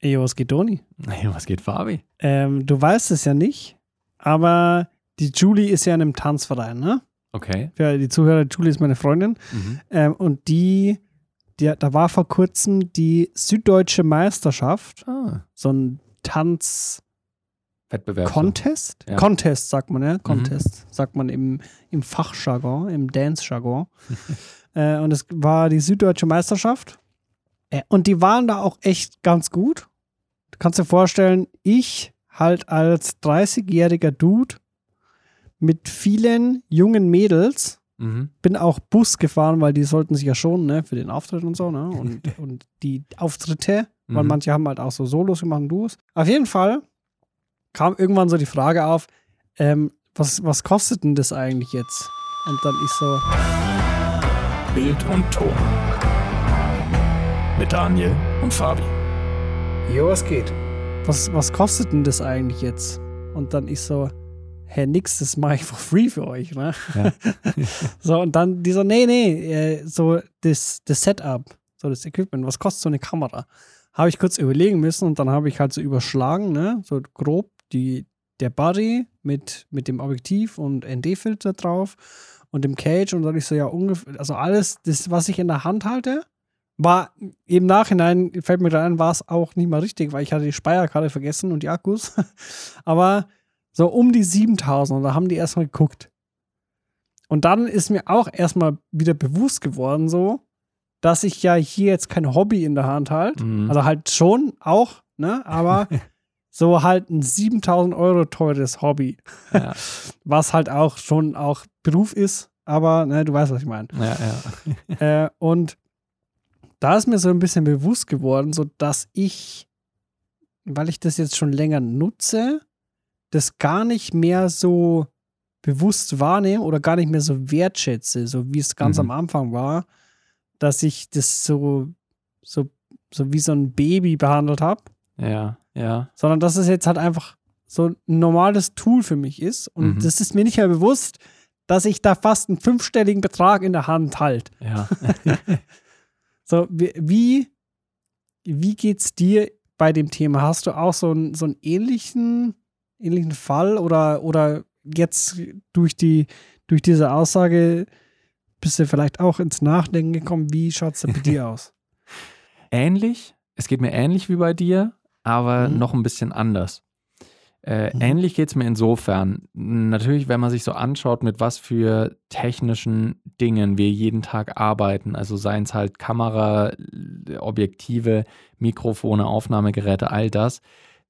Ey, was geht, Doni? Hey, was geht, Fabi? Ähm, du weißt es ja nicht, aber die Julie ist ja in einem Tanzverein, ne? Okay. Für die Zuhörer, Julie ist meine Freundin. Mhm. Ähm, und die, die, da war vor kurzem die Süddeutsche Meisterschaft, Ah, so ein Tanz- Wettbewerb. Contest? Ja. Contest, sagt man, ja. Contest, sagt man im, im Fachjargon, im Dance-Jargon. äh, und es war die Süddeutsche Meisterschaft. Äh, und die waren da auch echt ganz gut. Du kannst dir vorstellen, ich halt als 30-jähriger Dude mit vielen jungen Mädels Mhm. bin auch Bus gefahren, weil die sollten sich ja schon, ne, für den Auftritt und so, ne? Und, und die Auftritte, weil Mhm. manche haben halt auch so Solos gemacht und Duos. Auf jeden Fall kam irgendwann so die Frage auf, ähm, was, was kostet denn das eigentlich jetzt? Und dann ich so, Bild und Ton. Mit Daniel und Fabi. Jo, was geht? Was, was kostet denn das eigentlich jetzt? Und dann ich so, hä, nix, das mache ich for free für euch, ne? Ja. so, und dann die so, nee, nee, äh, so das, das Setup, so das Equipment, was kostet so eine Kamera? Habe ich kurz überlegen müssen und dann habe ich halt so überschlagen, ne, so grob die, der Body mit, mit dem Objektiv und ND-Filter drauf und dem Cage und dann ich so, ja, ungefähr, also alles, das, was ich in der Hand halte, war im Nachhinein, fällt mir gerade ein, war es auch nicht mal richtig, weil ich hatte die Speicherkarte vergessen und die Akkus. Aber so um die 7000 und da haben die erstmal geguckt. Und dann ist mir auch erstmal wieder bewusst geworden, so, dass ich ja hier jetzt kein Hobby in der Hand halte. Mhm. Also halt schon auch, ne? Aber so halt ein 7000 Euro teures Hobby, ja, was halt auch schon auch Beruf ist. Aber ne, du weißt, was ich meine. ja, ja. Äh, und da ist mir so ein bisschen bewusst geworden, so dass ich, weil ich das jetzt schon länger nutze, das gar nicht mehr so bewusst wahrnehme oder gar nicht mehr so wertschätze, so wie es ganz Mhm. am Anfang war, dass ich das so, so, so wie so ein Baby behandelt habe, Ja, ja. sondern dass es jetzt halt einfach so ein normales Tool für mich ist. Und Mhm. das ist mir nicht mehr bewusst, dass ich da fast einen fünfstelligen Betrag in der Hand halte. Ja. So, wie, wie, geht's dir bei dem Thema? Hast du auch so, einen so einen ähnlichen, ähnlichen Fall oder, oder jetzt durch die, durch diese Aussage bist du vielleicht auch ins Nachdenken gekommen? Wie schaut's denn bei dir aus? ähnlich. Es geht mir ähnlich wie bei dir, aber Mhm. noch ein bisschen anders. Äh, Mhm. Ähnlich geht es mir insofern. Natürlich, wenn man sich so anschaut, mit was für technischen Dingen wir jeden Tag arbeiten, also seien es halt Kamera, Objektive, Mikrofone, Aufnahmegeräte, all das,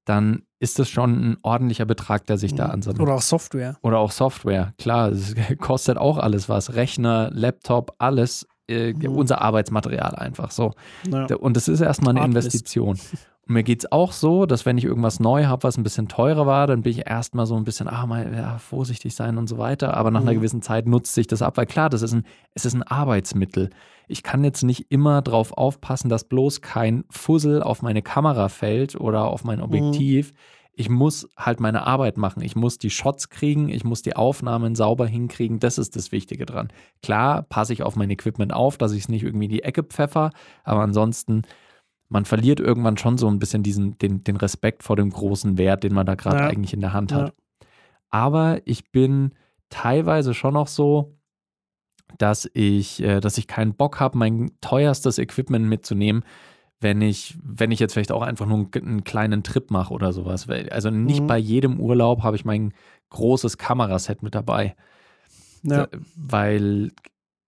dann ist das schon ein ordentlicher Betrag, der sich da Mhm. ansammelt. Oder auch Software. Oder auch Software, klar, es kostet auch alles was. Rechner, Laptop, alles, äh, Mhm. unser Arbeitsmaterial einfach so. Ja. Da- Und das ist erstmal eine Hardlist. Investition. Und mir geht es auch so, dass wenn ich irgendwas neu habe, was ein bisschen teurer war, dann bin ich erstmal so ein bisschen, ah, mal ja, vorsichtig sein und so weiter. Aber nach einer Mhm. gewissen Zeit nutzt sich das ab, weil klar, das ist ein, es ist ein Arbeitsmittel. Ich kann jetzt nicht immer darauf aufpassen, dass bloß kein Fussel auf meine Kamera fällt oder auf mein Objektiv. Ich muss halt meine Arbeit machen. Ich muss die Shots kriegen, ich muss die Aufnahmen sauber hinkriegen. Das ist das Wichtige dran. Klar, passe ich auf mein Equipment auf, dass ich es nicht irgendwie in die Ecke pfeffer, aber ansonsten, man verliert irgendwann schon so ein bisschen diesen, den, den Respekt vor dem großen Wert, den man da gerade Ja. eigentlich in der Hand Ja. hat. Aber ich bin teilweise schon noch so, dass ich, äh, dass ich keinen Bock habe, mein teuerstes Equipment mitzunehmen, wenn ich, wenn ich jetzt vielleicht auch einfach nur einen, einen kleinen Trip mache oder sowas. Also nicht Mhm. bei jedem Urlaub habe ich mein großes Kameraset mit dabei. Ja. Da- Weil,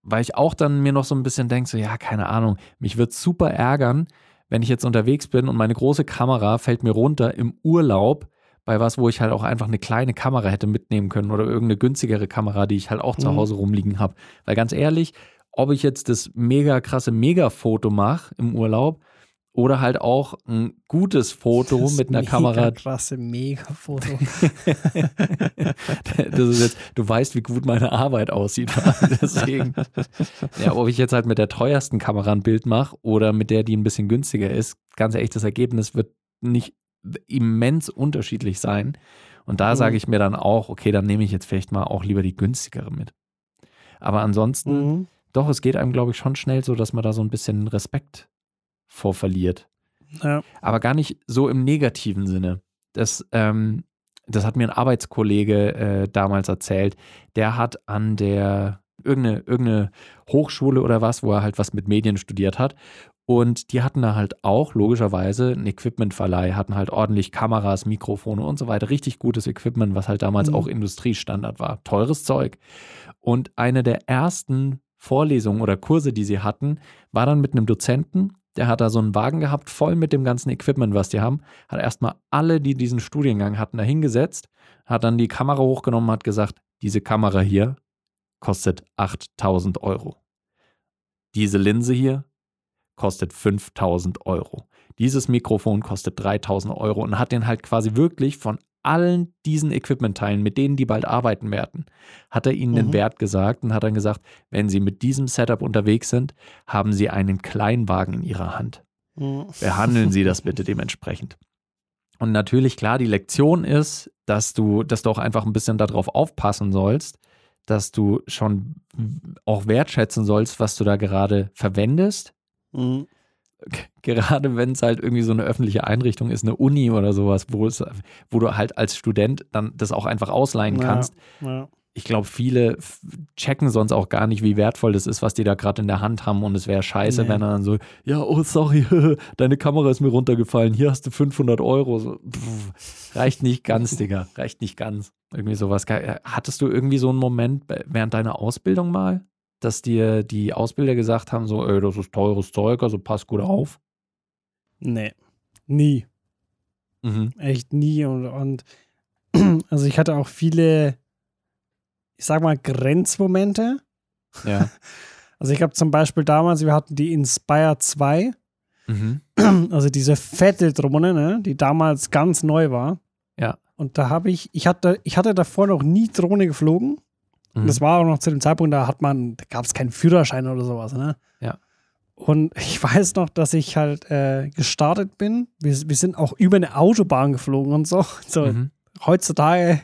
weil ich auch dann mir noch so ein bisschen denke, so, ja, keine Ahnung, mich wird super ärgern, wenn ich jetzt unterwegs bin und meine große Kamera fällt mir runter im Urlaub bei was, wo ich halt auch einfach eine kleine Kamera hätte mitnehmen können oder irgendeine günstigere Kamera, die ich halt auch zu Mhm. Hause rumliegen habe. Weil ganz ehrlich, ob ich jetzt das mega krasse Mega-Foto mache im Urlaub oder halt auch ein gutes Foto mit einer mega Kamera, Krasse Mega-Foto. das ist jetzt, du weißt, wie gut meine Arbeit aussieht. Deswegen. Ja, ob ich jetzt halt mit der teuersten Kamera ein Bild mache oder mit der, die ein bisschen günstiger ist, ganz ehrlich, das Ergebnis wird nicht immens unterschiedlich sein. Und da Mhm. sage ich mir dann auch, okay, dann nehme ich jetzt vielleicht mal auch lieber die günstigere mit. Aber ansonsten, mhm. doch, es geht einem, glaube ich, schon schnell so, dass man da so ein bisschen Respekt vor verliert. Ja. Aber gar nicht so im negativen Sinne. Das, ähm, das hat mir ein Arbeitskollege äh, damals erzählt. Der hat an der irgendeine, irgendeine Hochschule oder was, wo er halt was mit Medien studiert hat. Und die hatten da halt auch logischerweise einen Equipmentverleih, hatten halt ordentlich Kameras, Mikrofone und so weiter. Richtig gutes Equipment, was halt damals Mhm. auch Industriestandard war. Teures Zeug. Und eine der ersten Vorlesungen oder Kurse, die sie hatten, war dann mit einem Dozenten. Der hat da so einen Wagen gehabt, voll mit dem ganzen Equipment, was die haben. Hat erstmal alle, die diesen Studiengang hatten, da hingesetzt, hat dann die Kamera hochgenommen, hat gesagt, diese Kamera hier kostet 8000 Euro. Diese Linse hier kostet 5000 Euro. Dieses Mikrofon kostet 3000 Euro und hat den halt quasi wirklich von allen diesen Equipmentteilen, mit denen die bald arbeiten werden, hat er ihnen den Mhm. Wert gesagt und hat dann gesagt, wenn sie mit diesem Setup unterwegs sind, haben sie einen Kleinwagen in ihrer Hand. Mhm. Behandeln Sie das bitte dementsprechend. Und natürlich, klar, die Lektion ist, dass du, dass du auch einfach ein bisschen darauf aufpassen sollst, dass du schon auch wertschätzen sollst, was du da gerade verwendest. Mhm. Gerade wenn es halt irgendwie so eine öffentliche Einrichtung ist, eine Uni oder sowas, wo, es, wo du halt als Student dann das auch einfach ausleihen Ja. kannst. Ja. Ich glaube, viele checken sonst auch gar nicht, wie wertvoll das ist, was die da gerade in der Hand haben. Und es wäre scheiße, Nee. wenn er dann so, ja, oh, sorry, deine Kamera ist mir runtergefallen, hier hast du 500 Euro. So, pff, reicht nicht ganz, Digga, reicht nicht ganz. Irgendwie sowas. Hattest du irgendwie so einen Moment während deiner Ausbildung mal, dass dir die Ausbilder gesagt haben, so, ey, das ist teures Zeug, also pass gut auf? Nee. Nie. Mhm. Echt nie. Und, und also ich hatte auch viele, ich sag mal, Grenzmomente. Ja. Also ich habe zum Beispiel damals, wir hatten die Inspire 2, Mhm. also diese fette Drohne, ne, die damals ganz neu war. Ja. Und da habe ich, ich hatte, ich hatte davor noch nie Drohne geflogen. Mhm. Und das war auch noch zu dem Zeitpunkt, da hat man, da gab es keinen Führerschein oder sowas, ne? Ja. Und ich weiß noch, dass ich halt äh, gestartet bin. Wir, wir sind auch über eine Autobahn geflogen und so. so Mhm. heutzutage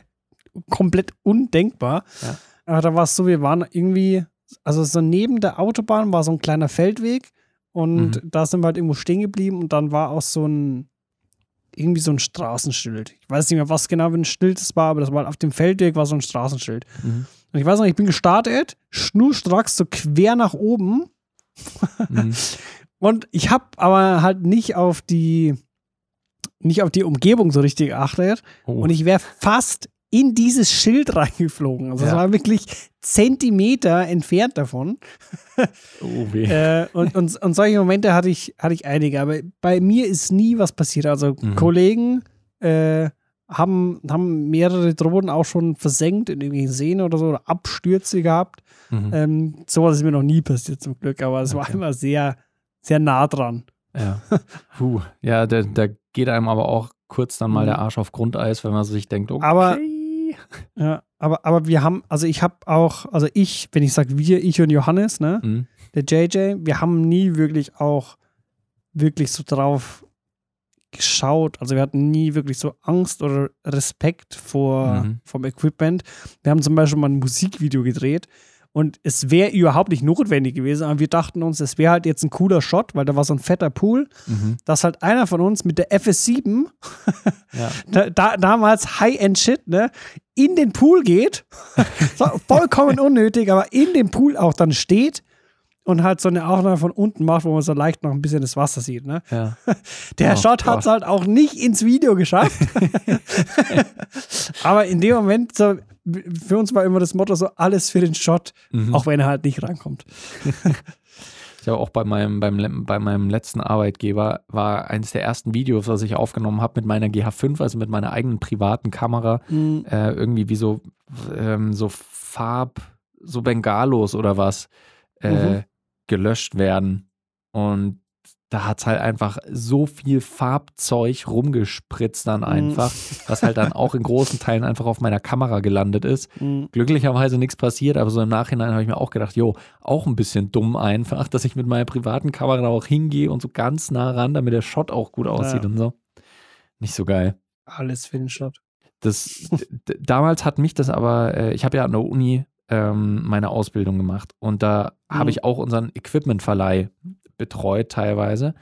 komplett undenkbar. Ja. Aber da war es so, wir waren irgendwie, also so neben der Autobahn war so ein kleiner Feldweg und Mhm. da sind wir halt irgendwo stehen geblieben und dann war auch so ein, irgendwie so ein Straßenschild. Ich weiß nicht mehr, was genau für ein Schild das war, aber das war halt auf dem Feldweg war so ein Straßenschild. Mhm. Und ich weiß noch, ich bin gestartet, schnurstracks so quer nach oben Mhm. und ich habe aber halt nicht auf die nicht auf die Umgebung so richtig geachtet Oh. und ich wäre fast in dieses Schild reingeflogen. Also es Ja. war wirklich Zentimeter entfernt davon. oh weh. äh, und, und, und solche Momente hatte ich, hatte ich einige. Aber bei mir ist nie was passiert. Also Mhm. Kollegen äh, haben, haben mehrere Drohnen auch schon versenkt in irgendwelchen Seen oder so oder Abstürze gehabt. Mhm. Ähm, sowas ist mir noch nie passiert zum Glück, aber es war Okay. immer sehr, sehr nah dran. Ja. Puh. Ja, da, da geht einem aber auch kurz dann mal Mhm. der Arsch auf Grundeis, wenn man sich denkt, okay. Aber- Ja, aber, aber wir haben, also ich habe auch, also ich, wenn ich sage wir, ich und Johannes, ne, Mhm. der JJ, wir haben nie wirklich auch wirklich so drauf geschaut. Also wir hatten nie wirklich so Angst oder Respekt vor Mhm. vom Equipment. Wir haben zum Beispiel mal ein Musikvideo gedreht und es wäre überhaupt nicht notwendig gewesen, aber wir dachten uns, es wäre halt jetzt ein cooler Shot, weil da war so ein fetter Pool, Mhm. dass halt einer von uns mit der FS7 Ja. da, da, damals High-End-Shit, ne, in den Pool geht. vollkommen unnötig, aber in dem Pool auch dann steht und halt so eine Aufnahme von unten macht, wo man so leicht noch ein bisschen das Wasser sieht. Ne? ja. Der Oh Shot hat es halt auch nicht ins Video geschafft. aber in dem Moment, so, für uns war immer das Motto so, alles für den Shot, Mhm. auch wenn er halt nicht rankommt. Ich habe auch bei meinem, beim, bei meinem letzten Arbeitgeber war eines der ersten Videos, was ich aufgenommen habe mit meiner GH5, also mit meiner eigenen privaten Kamera, Mhm. äh, irgendwie wie so, ähm, so Farb, so Bengalos oder was äh, Mhm. Gelöscht werden. Und da hat es halt einfach so viel Farbzeug rumgespritzt dann einfach, was halt dann auch in großen Teilen einfach auf meiner Kamera gelandet ist. Mhm. Glücklicherweise nichts passiert, aber so im Nachhinein habe ich mir auch gedacht, jo, auch ein bisschen dumm einfach, dass ich mit meiner privaten Kamera da auch hingehe und so ganz nah ran, damit der Shot auch gut aussieht Ja. und so. Nicht so geil. Alles für den Shot. Das, damals hat mich das aber, äh, ich habe ja an der Uni ähm, meine Ausbildung gemacht und da Mhm. habe ich auch unseren Equipmentverleih betreut teilweise.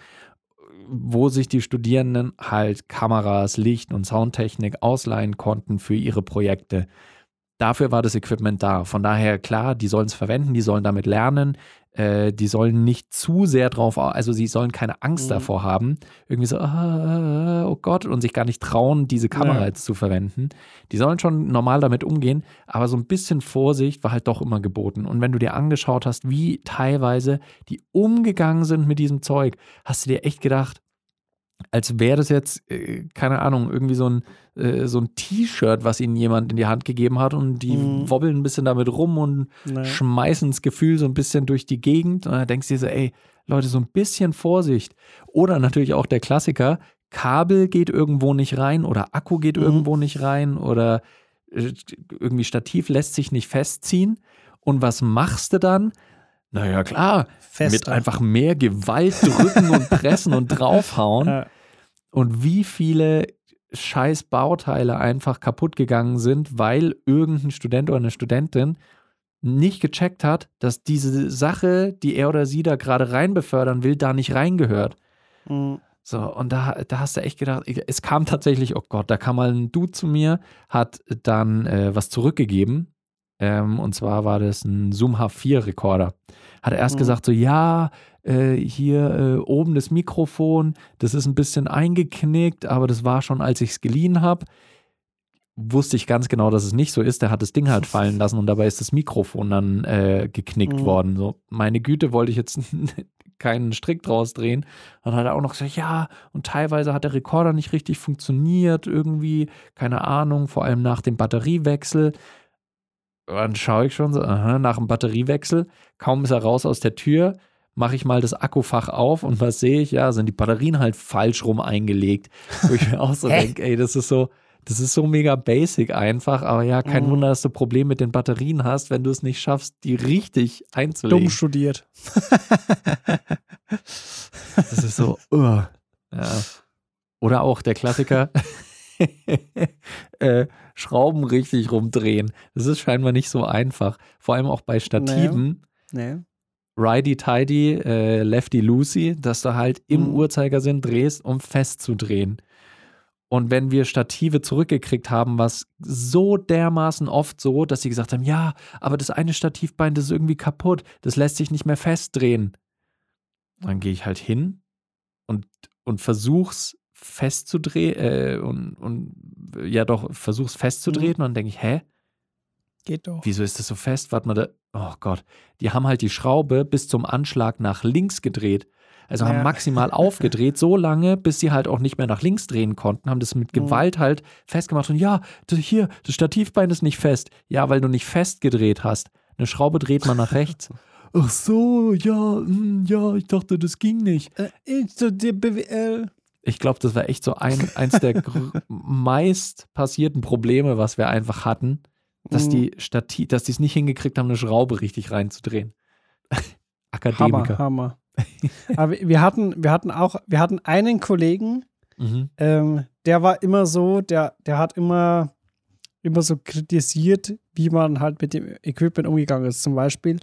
wo sich die Studierenden halt Kameras, Licht und Soundtechnik ausleihen konnten für ihre Projekte. Dafür war das Equipment da. Von daher, klar, die sollen es verwenden, die sollen damit lernen, äh, die sollen nicht zu sehr drauf, also sie sollen keine Angst mhm. davor haben, irgendwie so, ah, oh Gott, und sich gar nicht trauen, diese Kamera ja. jetzt zu verwenden. Die sollen schon normal damit umgehen, aber so ein bisschen Vorsicht war halt doch immer geboten. Und wenn du dir angeschaut hast, wie teilweise die umgegangen sind mit diesem Zeug, hast du dir echt gedacht, als wäre das jetzt, äh, keine Ahnung, irgendwie so ein, äh, so ein T-Shirt, was ihnen jemand in die Hand gegeben hat und die mhm. wobbeln ein bisschen damit rum und nee. schmeißen das Gefühl so ein bisschen durch die Gegend. Und dann denkst du dir so, ey, Leute, so ein bisschen Vorsicht. Oder natürlich auch der Klassiker, Kabel geht irgendwo nicht rein oder Akku geht mhm. irgendwo nicht rein oder äh, irgendwie Stativ lässt sich nicht festziehen. Und was machst du dann? Naja, klar. Fester. Mit einfach mehr Gewalt drücken und pressen und draufhauen. Ja. Und wie viele scheiß Bauteile einfach kaputt gegangen sind, weil irgendein Student oder eine Studentin nicht gecheckt hat, dass diese Sache, die er oder sie da gerade rein befördern will, da nicht reingehört. Mhm. So, und da, da hast du echt gedacht, es kam tatsächlich, oh Gott, da kam mal ein Dude zu mir, hat dann äh, was zurückgegeben. Ähm, und zwar war das ein Zoom H4-Rekorder. Hat er erst mhm. gesagt, so, ja, äh, hier äh, oben das Mikrofon, das ist ein bisschen eingeknickt, aber das war schon, als ich es geliehen habe. Wusste ich ganz genau, dass es nicht so ist. Der hat das Ding halt fallen lassen und dabei ist das Mikrofon dann äh, geknickt mhm. worden. So, meine Güte, wollte ich jetzt keinen Strick draus drehen. Dann hat er auch noch gesagt, ja, und teilweise hat der Rekorder nicht richtig funktioniert, irgendwie, keine Ahnung, vor allem nach dem Batteriewechsel dann schaue ich schon so, aha, nach dem Batteriewechsel, kaum ist er raus aus der Tür, mache ich mal das Akkufach auf und was sehe ich? Ja, sind die Batterien halt falsch rum eingelegt. Wo ich mir auch so denke, ey, das ist so, das ist so mega basic einfach, aber ja, kein mhm. Wunder, dass du Probleme mit den Batterien hast, wenn du es nicht schaffst, die richtig einzulegen. Dumm studiert. das ist so, uh, ja. Oder auch der Klassiker, äh, Schrauben richtig rumdrehen. Das ist scheinbar nicht so einfach. Vor allem auch bei Stativen. Nee. nee. Righty Tidy, äh, Lefty Lucy, dass du halt im mhm. Uhrzeigersinn drehst, um festzudrehen. Und wenn wir Stative zurückgekriegt haben, was so dermaßen oft so, dass sie gesagt haben, ja, aber das eine Stativbein, das ist irgendwie kaputt, das lässt sich nicht mehr festdrehen. Dann gehe ich halt hin und, und versuch's festzudrehen äh, und, und ja doch, versuch's festzudrehen mhm. und dann denke ich, hä? Geht doch. Wieso ist das so fest? Warte mal, da, oh Gott. Die haben halt die Schraube bis zum Anschlag nach links gedreht. Also ja. haben maximal aufgedreht, so lange, bis sie halt auch nicht mehr nach links drehen konnten, haben das mit mhm. Gewalt halt festgemacht und ja, hier, das Stativbein ist nicht fest. Ja, weil du nicht festgedreht hast. Eine Schraube dreht man nach rechts. Ach so, ja, mh, hm, ja, ich dachte, das ging nicht. Äh, BWL. Ich glaube, das war echt so ein, eins der meist passierten Probleme, was wir einfach hatten, dass mhm. die Stativ, dass die es nicht hingekriegt haben, eine Schraube richtig reinzudrehen. Akademiker. Hammer, Hammer. Aber wir hatten, wir hatten auch, wir hatten einen Kollegen, mhm. ähm, der war immer so, der, der hat immer, immer so kritisiert, wie man halt mit dem Equipment umgegangen ist. Zum Beispiel,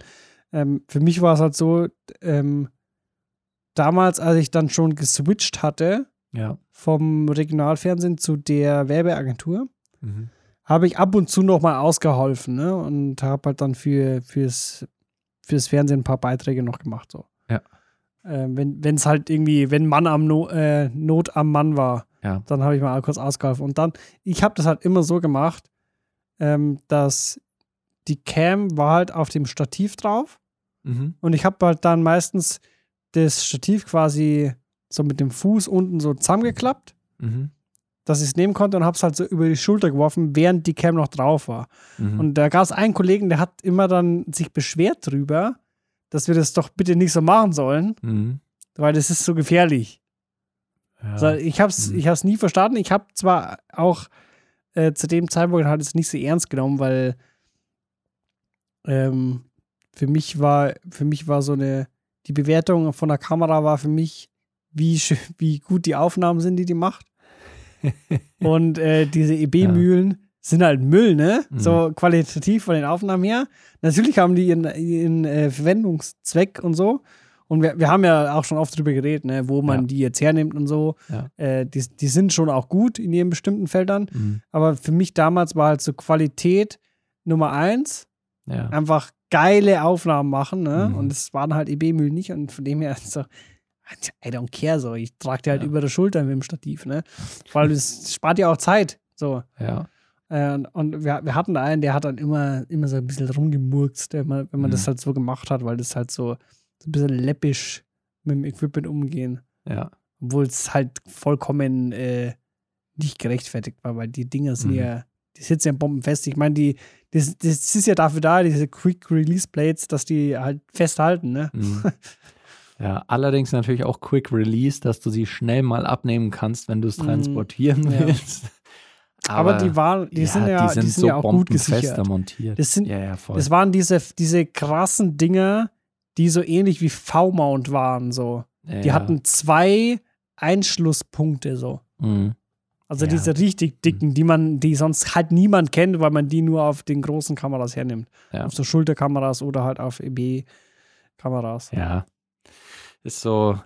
ähm, für mich war es halt so, ähm, damals, als ich dann schon geswitcht hatte, ja. vom Regionalfernsehen zu der Werbeagentur. Mhm. Habe ich ab und zu noch mal ausgeholfen ne? und habe halt dann für, fürs, fürs Fernsehen ein paar Beiträge noch gemacht. So. Ja. Äh, wenn es halt irgendwie, wenn Mann am no äh, Not am Mann war, ja. dann habe ich mal kurz ausgeholfen. Und dann, ich habe das halt immer so gemacht, ähm, dass die Cam war halt auf dem Stativ drauf mhm. und ich habe halt dann meistens das Stativ quasi so mit dem Fuß unten so zusammengeklappt, mhm. dass ich es nehmen konnte und habe es halt so über die Schulter geworfen, während die Cam noch drauf war. Mhm. Und da gab es einen Kollegen, der hat immer dann sich beschwert drüber, dass wir das doch bitte nicht so machen sollen, mhm. weil das ist so gefährlich. Ja. Also ich habe es mhm. nie verstanden. Ich habe zwar auch äh, zu dem Zeitpunkt halt es nicht so ernst genommen, weil ähm, für mich war für mich war so eine die Bewertung von der Kamera war für mich wie, wie gut die Aufnahmen sind, die die macht. Und äh, diese EB-Mühlen ja. sind halt Müll, ne? Mhm. So qualitativ von den Aufnahmen her. Natürlich haben die ihren, ihren äh, Verwendungszweck und so. Und wir, wir haben ja auch schon oft drüber geredet, ne, wo man Ja. die jetzt hernimmt und so. Ja. Äh, die, die sind schon auch gut in ihren bestimmten Feldern. Mhm. Aber für mich damals war halt so Qualität Nummer eins. Einfach geile Aufnahmen machen, ne? Mhm. Und das waren halt EB-Müll nicht. Und von dem her so, I don't care so. Ich trage die halt Ja. über der Schulter mit dem Stativ, ne? Weil das spart ja auch Zeit. So. ja. Äh, und- und wir, wir hatten da einen, der hat dann immer, immer so ein bisschen rumgemurkst, wenn man, wenn man Mhm. das halt so gemacht hat, weil das halt so, so ein bisschen läppisch mit dem Equipment umgehen. Ja. Obwohl es halt vollkommen äh, nicht gerechtfertigt war, weil die Dinger sind Mhm. ja, die sitzen ja bombenfest. Ich meine, die, das, das ist ja dafür da, diese Quick Release Plates, dass die halt festhalten, ne? Mhm. Ja, allerdings natürlich auch Quick Release, dass du sie schnell mal abnehmen kannst, wenn du es Mhm. transportieren Ja. willst. Aber, die waren, die sind ja, die sind, ja auch gut gesichert. montiert. Das sind- ja, ja, voll. Das waren diese, diese krassen Dinger, die so ähnlich wie V-Mount waren, so. ja, Die ja. hatten zwei Einschlusspunkte, so. Mhm. Also Ja. diese richtig dicken, die man, die sonst halt niemand kennt, weil man die nur auf den großen Kameras hernimmt. Ja. Auf so Schulterkameras oder halt auf EB-Kameras. Ja. Ist so,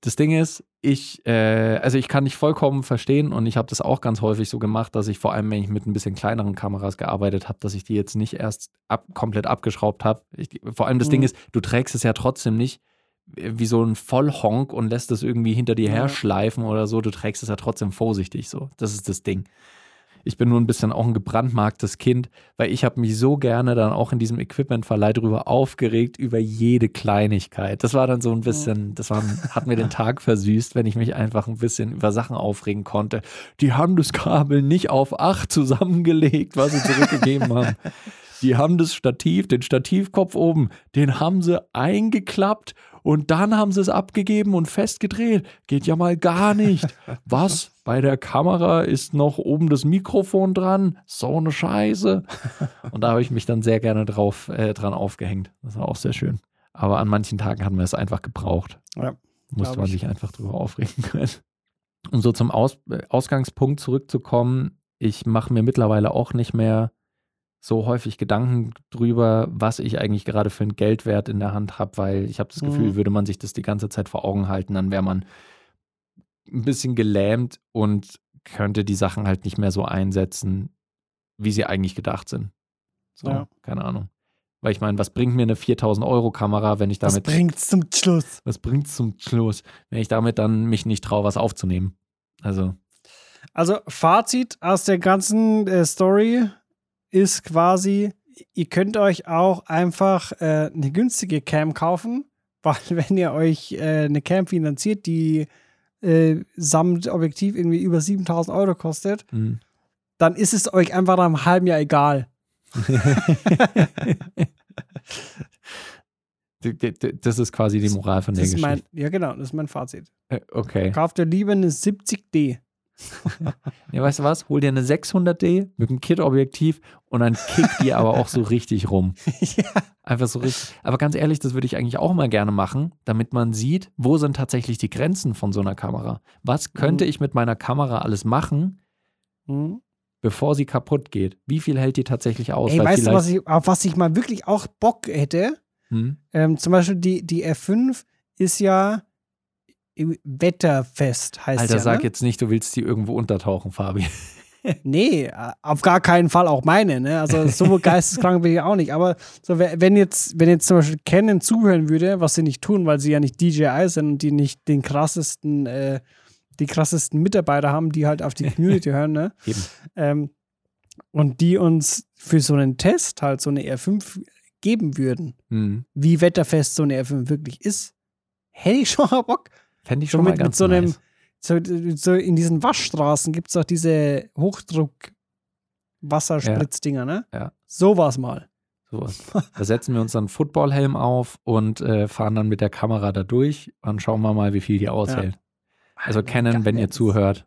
das Ding ist, ich, äh, also ich kann dich vollkommen verstehen und ich habe das auch ganz häufig so gemacht, dass ich vor allem, wenn ich mit ein bisschen kleineren Kameras gearbeitet habe, dass ich die jetzt nicht erst ab, komplett abgeschraubt habe. Vor allem das Mhm. Ding ist, du trägst es ja trotzdem nicht äh, wie so ein Vollhonk und lässt es irgendwie hinter dir Ja. her schleifen oder so. Du trägst es ja trotzdem vorsichtig so. Das ist das Ding. Ich bin nur ein bisschen auch ein gebrandmarktes Kind, weil ich habe mich so gerne dann auch in diesem Equipmentverleih drüber aufgeregt, über jede Kleinigkeit. Das war dann so ein bisschen, das war, hat mir den Tag versüßt, wenn ich mich einfach ein bisschen über Sachen aufregen konnte. Die haben das Kabel nicht auf 8 zusammengelegt, was sie zurückgegeben haben. Die haben das Stativ, den Stativkopf oben, den haben sie eingeklappt und dann haben sie es abgegeben und festgedreht. Geht ja mal gar nicht. Was? Bei der Kamera ist noch oben das Mikrofon dran? So eine Scheiße. Und da habe ich mich dann sehr gerne drauf, äh, dran aufgehängt. Das war auch sehr schön. Aber an manchen Tagen hatten wir es einfach gebraucht. Ja, Musste man ich. sich einfach drüber aufregen können. Um so zum Aus äh, Ausgangspunkt zurückzukommen, ich mache mir mittlerweile auch nicht mehr so häufig Gedanken drüber, was ich eigentlich gerade für einen Geldwert in der Hand habe, weil ich habe das Gefühl, Mhm. würde man sich das die ganze Zeit vor Augen halten, dann wäre man ein bisschen gelähmt und könnte die Sachen halt nicht mehr so einsetzen, wie sie eigentlich gedacht sind. So, Ja. keine Ahnung. Weil ich meine, was bringt mir eine 4000 Euro Kamera, wenn ich damit bringt's zum Schluss. was bringt's zum Schluss, wenn ich damit dann mich nicht traue, was aufzunehmen? Also, Also Fazit aus der ganzen äh, Story ist quasi, ihr könnt euch auch einfach äh, eine günstige Cam kaufen, weil wenn ihr euch äh, eine Cam finanziert, die äh, samt Objektiv irgendwie über 7000 Euro kostet, hm. dann ist es euch einfach nach einem halben Jahr egal. Das ist quasi die Moral von der Das ist mein, Geschichte. ja, genau, das ist mein Fazit. Äh, Okay. Kauft ihr lieber eine 70D. Ja, weißt du was? Hol dir eine 600D mit einem Kit-Objektiv und dann kick die aber auch so richtig rum. ja. Einfach so richtig. Aber ganz ehrlich, das würde ich eigentlich auch mal gerne machen, damit man sieht, wo sind tatsächlich die Grenzen von so einer Kamera. Was könnte Mhm. ich mit meiner Kamera alles machen, Hm. bevor sie kaputt geht? Wie viel hält die tatsächlich aus? Ey, weißt du, was ich, auf was ich mal wirklich auch Bock hätte? Hm? Ähm, zum Beispiel die, die F5 ist ja wetterfest, heißt Alter, ja. sag ne? jetzt nicht, du willst die irgendwo untertauchen, Fabi. Nee, auf gar keinen Fall auch meine. Ne? Also so geisteskrank bin ich auch nicht. Aber so, we- wenn jetzt, wenn jetzt zum Beispiel Canon zuhören würde, was sie nicht tun, weil sie ja nicht DJI sind und die nicht den krassesten, äh, die krassesten Mitarbeiter haben, die halt auf die Community hören, ne? Eben. Ähm, und die uns für so einen Test halt so eine R5 geben würden, Hm. wie wetterfest so eine R5 wirklich ist, hätte ich schon mal Bock. Fände ich So schon mal mit, mit ganz so einem, nice. so, so in diesen Waschstraßen gibt es doch diese Hochdruck-Wasserspritzdinger, ne? Ja. Sowas mal. Sowas. Da setzen wir uns dann einen Footballhelm auf und äh, fahren dann mit der Kamera da durch und schauen wir mal, wie viel die aushält. Also Canon, wenn ihr zuhört,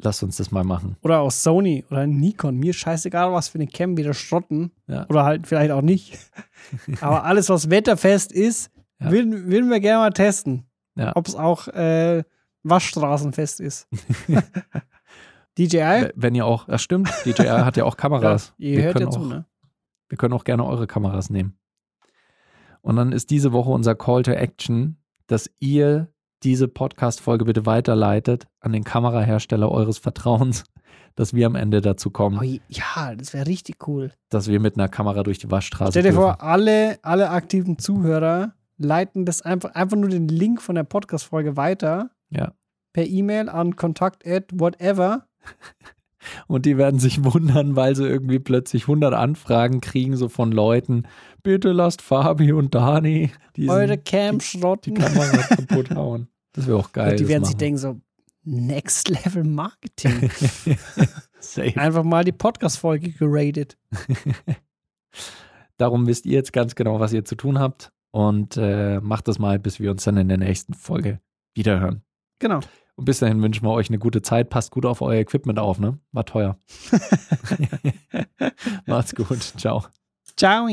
lasst uns das mal machen. Oder auch Sony oder Nikon. Mir scheißegal, was für eine Cam wieder schrotten. Ja. Oder halt vielleicht auch nicht. Aber alles, was wetterfest ist, Ja. würden, würden wir gerne mal testen. Ja. Ob es auch äh, Waschstraßenfest ist. DJI? Wenn ihr auch, das stimmt, DJI hat ja auch Kameras. ihr wir, hört ja zu, ne? wir können auch gerne eure Kameras nehmen. Und dann ist diese Woche unser Call to Action, dass ihr diese Podcast-Folge bitte weiterleitet an den Kamerahersteller eures Vertrauens, dass wir am Ende dazu kommen, Oh, ja, das wäre richtig cool. dass wir mit einer Kamera durch die Waschstraße Stell dir dürfen. vor, alle, alle aktiven Zuhörer leiten das einfach, einfach nur den Link von der Podcast-Folge weiter Ja. per E-Mail an kontakt at whatever. Und die werden sich wundern, weil sie irgendwie plötzlich 100 Anfragen kriegen, so von Leuten. Bitte lasst Fabi und Dani diesen, Eure Cam die schrotten. Kamera kaputt hauen. Das wäre auch geil. Und die werden sich denken so, Next Level Marketing. Safe. Einfach mal die Podcast-Folge geratet. Darum wisst ihr jetzt ganz genau, was ihr zu tun habt. Und äh, macht das mal, bis wir uns dann in der nächsten Folge wiederhören. Genau. Und bis dahin wünschen wir euch eine gute Zeit. Passt gut auf euer Equipment auf, ne? War teuer. Macht's gut. Ciao. Ciao.